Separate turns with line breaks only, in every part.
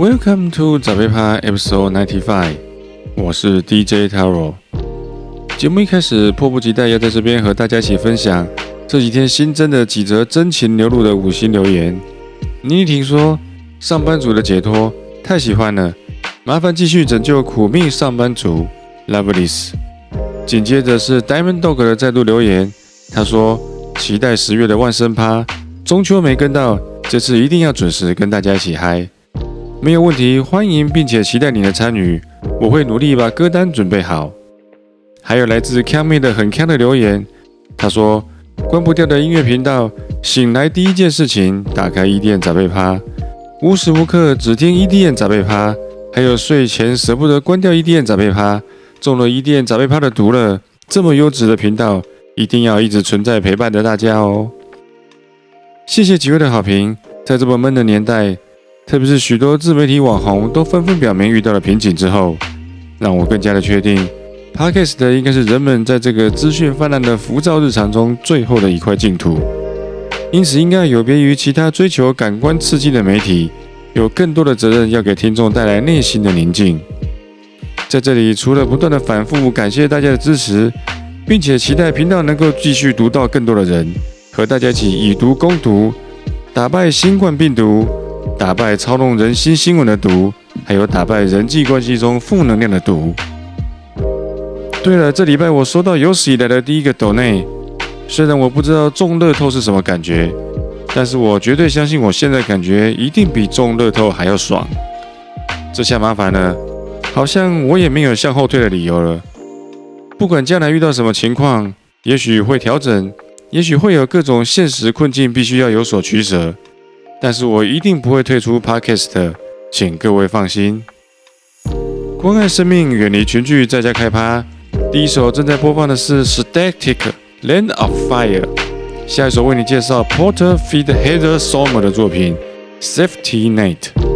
Welcome to 早贝趴 Episode Ninety Five，我是 DJ Taro。节目一开始，迫不及待要在这边和大家一起分享这几天新增的几则真情流露的五星留言。妮妮婷说：“上班族的解脱太喜欢了，麻烦继续拯救苦命上班族。” Loveless。紧接着是 Diamond Dog 的再度留言，他说：“期待十月的万圣趴，中秋没跟到，这次一定要准时跟大家一起嗨。”没有问题，欢迎并且期待你的参与，我会努力把歌单准备好。还有来自 k a m 的很 c 的留言，他说：“关不掉的音乐频道，醒来第一件事情打开 EDM 杂贝趴，无时无刻只听 EDM 杂贝趴，还有睡前舍不得关掉 EDM 杂贝趴，中了 EDM 杂贝趴的毒了。这么优质的频道，一定要一直存在陪伴着大家哦。谢谢几位的好评，在这么闷的年代，特别是许多自媒体网红都纷纷表明遇到了瓶颈之后，让我更加的确定。Podcast 应该是人们在这个资讯泛滥的浮躁日常中最后的一块净土，因此应该有别于其他追求感官刺激的媒体，有更多的责任要给听众带来内心的宁静。在这里，除了不断的反复感谢大家的支持，并且期待频道能够继续读到更多的人，和大家一起以毒攻毒，打败新冠病毒，打败操弄人心新闻的毒，还有打败人际关系中负能量的毒。对了，这礼拜我收到有史以来的第一个抖内，虽然我不知道中乐透是什么感觉，但是我绝对相信我现在感觉一定比中乐透还要爽。这下麻烦了，好像我也没有向后退的理由了。不管将来遇到什么情况，也许会调整，也许会有各种现实困境必须要有所取舍，但是我一定不会退出 Podcast，请各位放心。关爱生命，远离群聚，在家开趴。第一首正在播放的是 Static Land of Fire，下一首为你介绍 Porter Feed Heather Sommer 的作品 Safety
Night。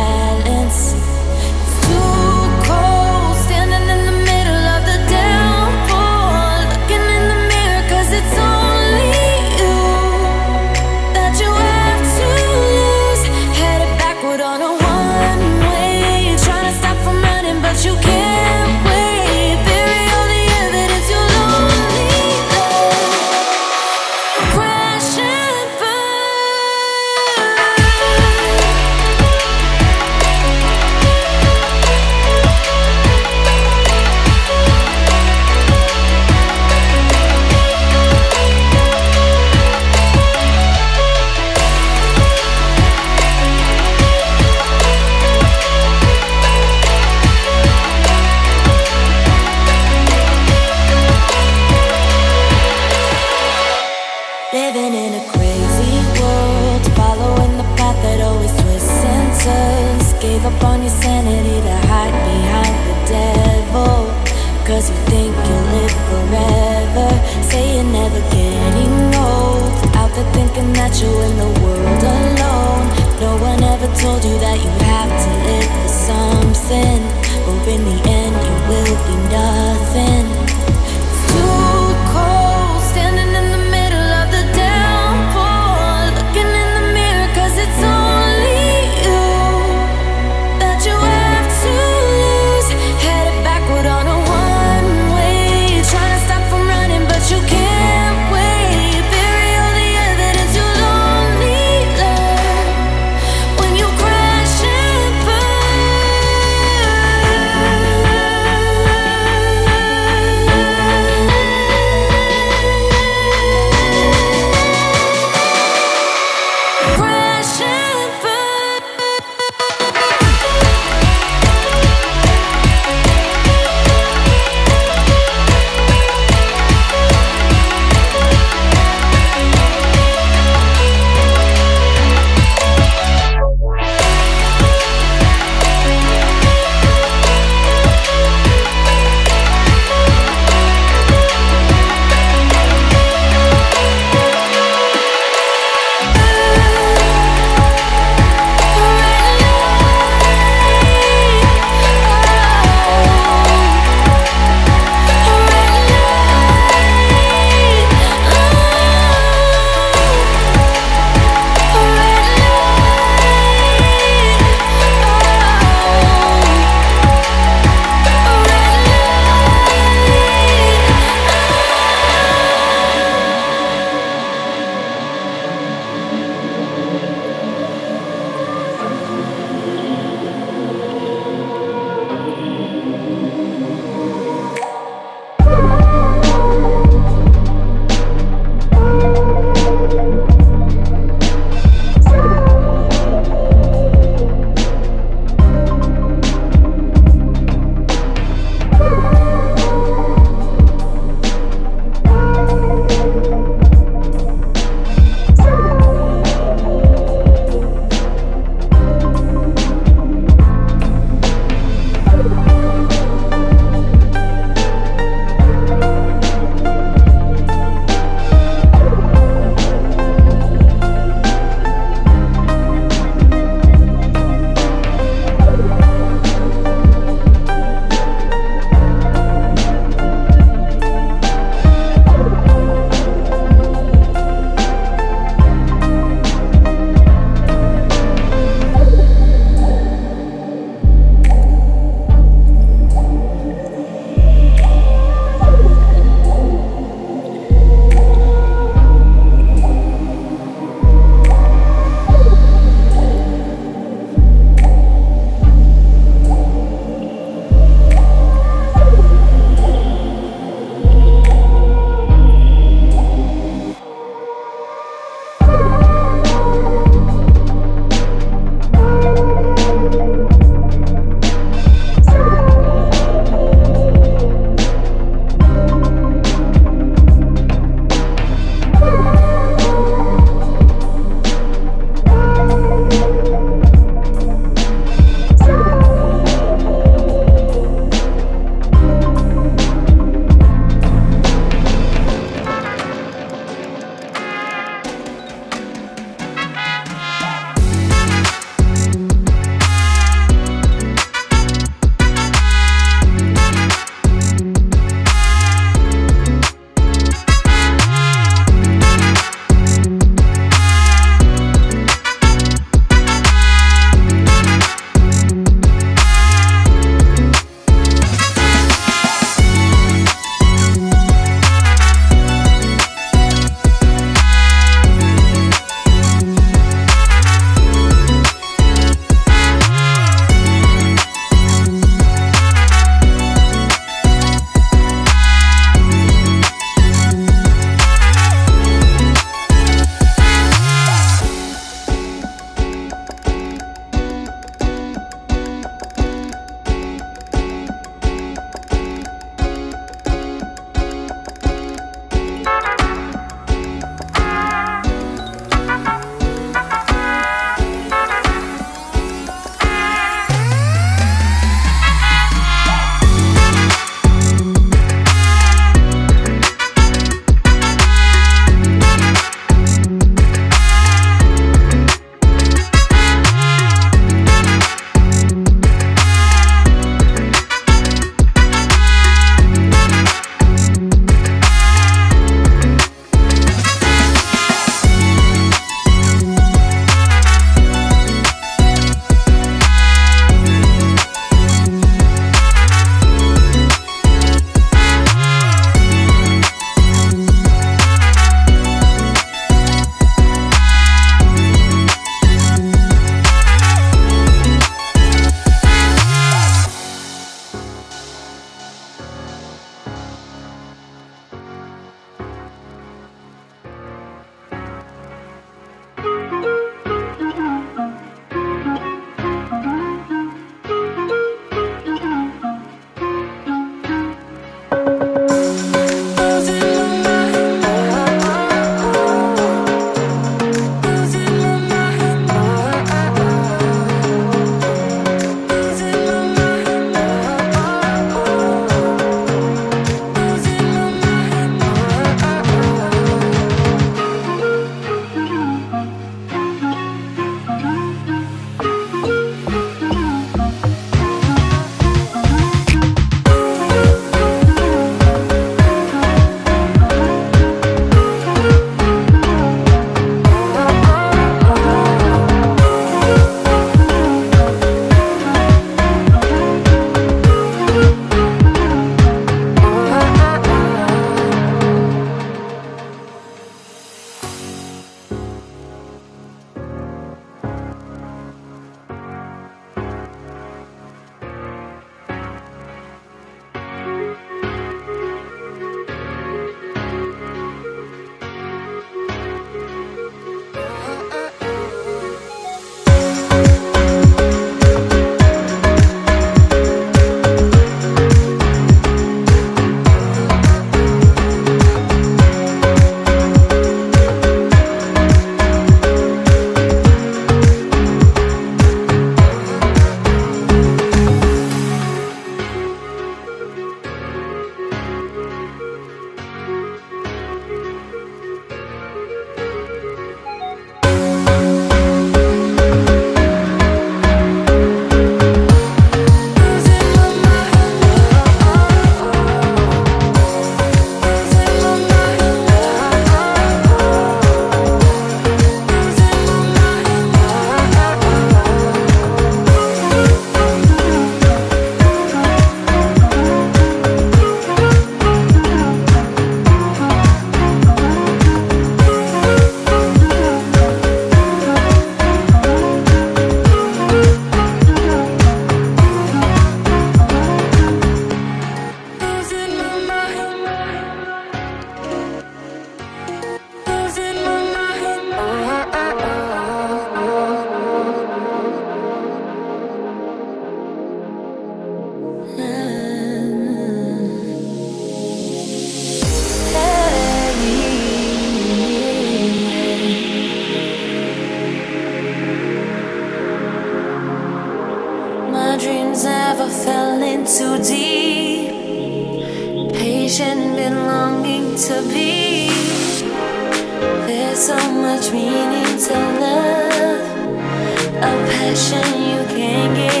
again.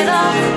It all.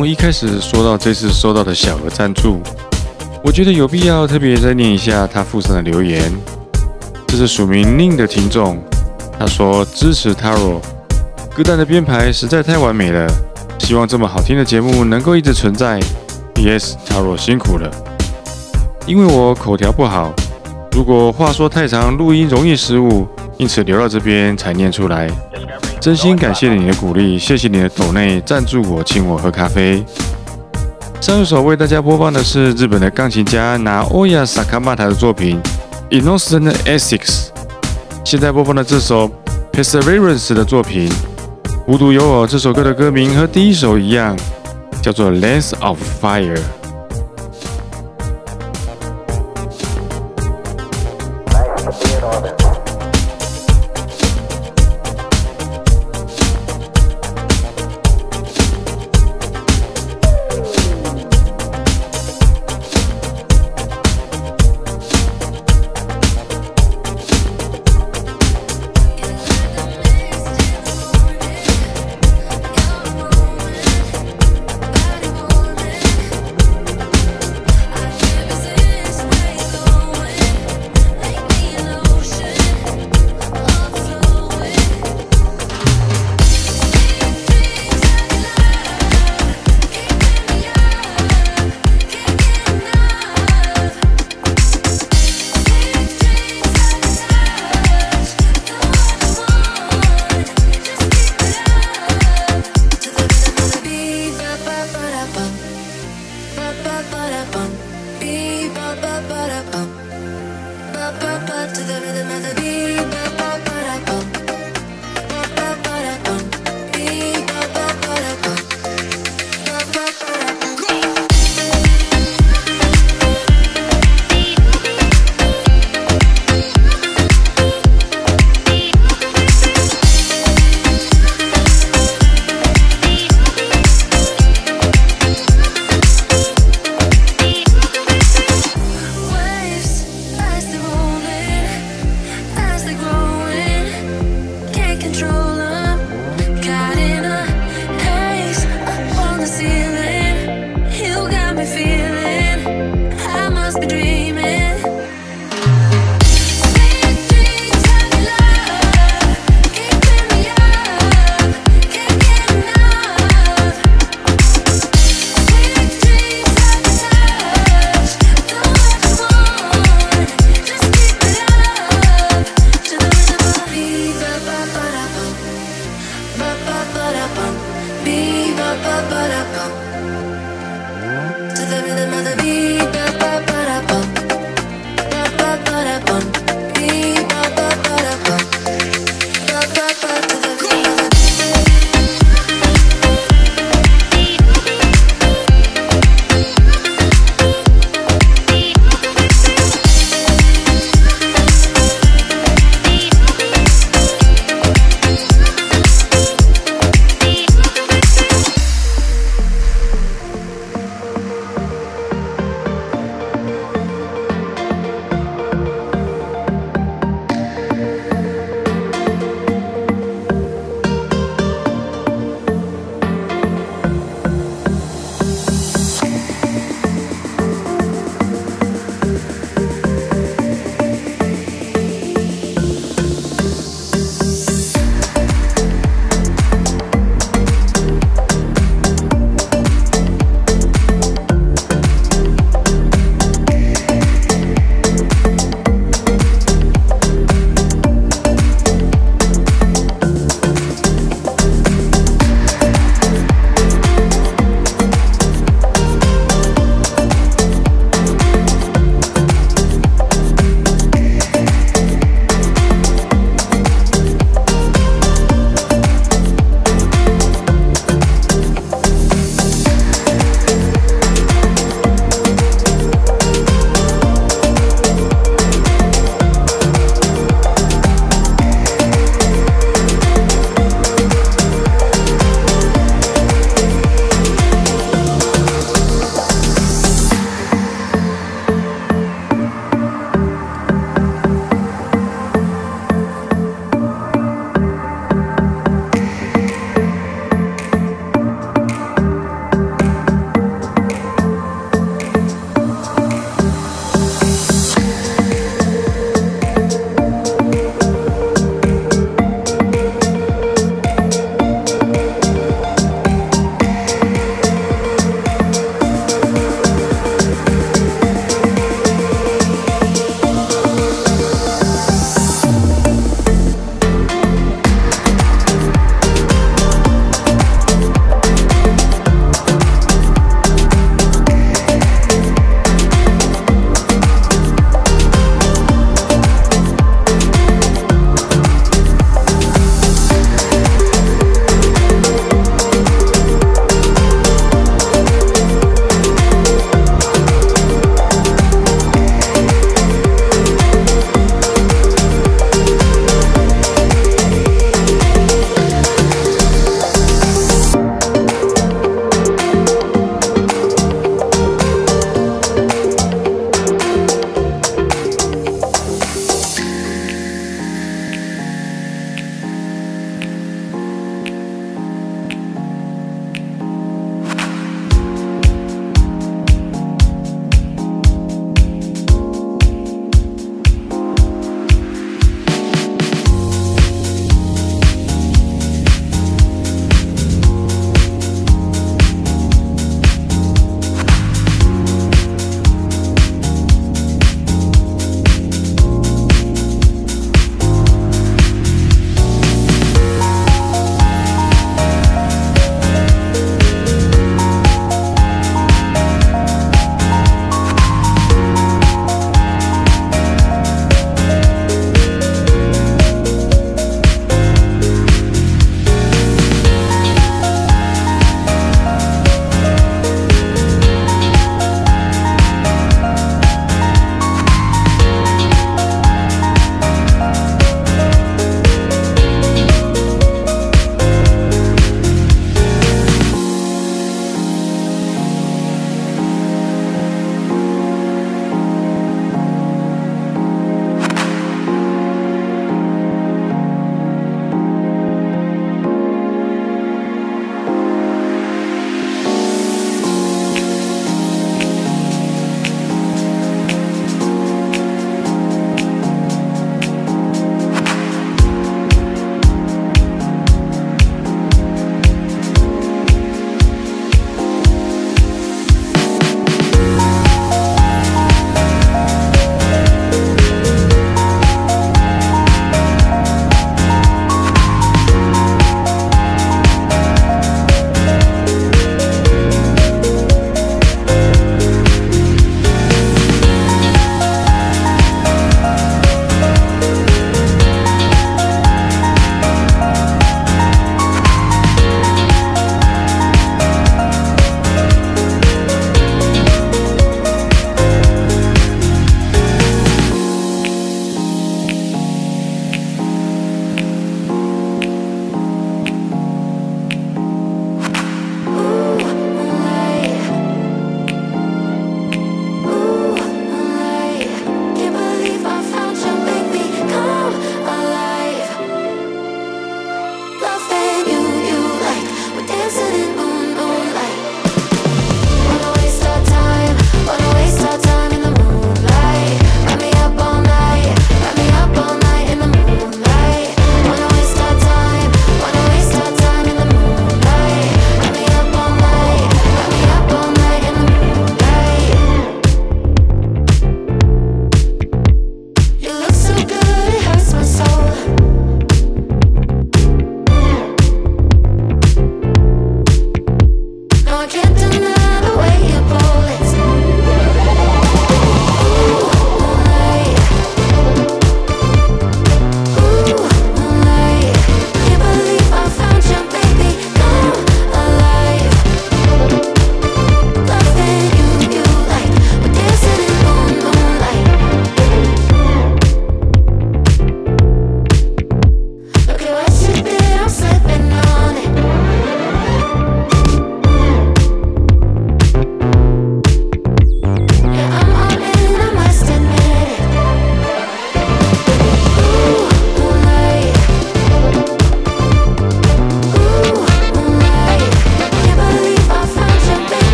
目一开始说到这次收到的小额赞助，我觉得有必要特别再念一下他附上的留言。这是署名宁的听众，他说支持 Taro，歌单的编排实在太完美了，希望这么好听的节目能够一直存在。Yes，Taro 辛苦了，因为我口条不好，如果话说太长，录音容易失误，因此留到这边才念出来。真心感谢你的鼓励，谢谢你的抖内赞助我，请我喝咖啡。上一首为大家播放的是日本的钢琴家拿欧亚萨卡马塔的作品《Innocent Essex》。现在播放的这首 Perseverance 的作品《无独有偶》，这首歌的歌名和第一首一样，叫做《Lens of Fire》。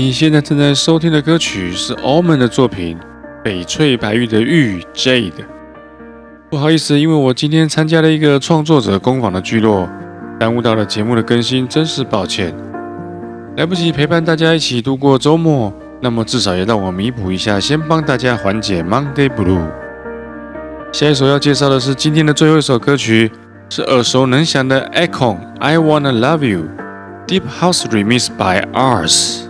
你现在正在收听的歌曲是 Omen 的作品《翡翠白玉的玉 Jade》。不好意思，因为我今天参加了一个创作者工坊的聚落，耽误到了节目的更新，真是抱歉。来不及陪伴大家一起度过周末，那么至少也让我弥补一下，先帮大家缓解 Monday Blue。下一首要介绍的是今天的最后一首歌曲，是耳熟能详的 Econ I Wanna Love You Deep House Remix by Ours。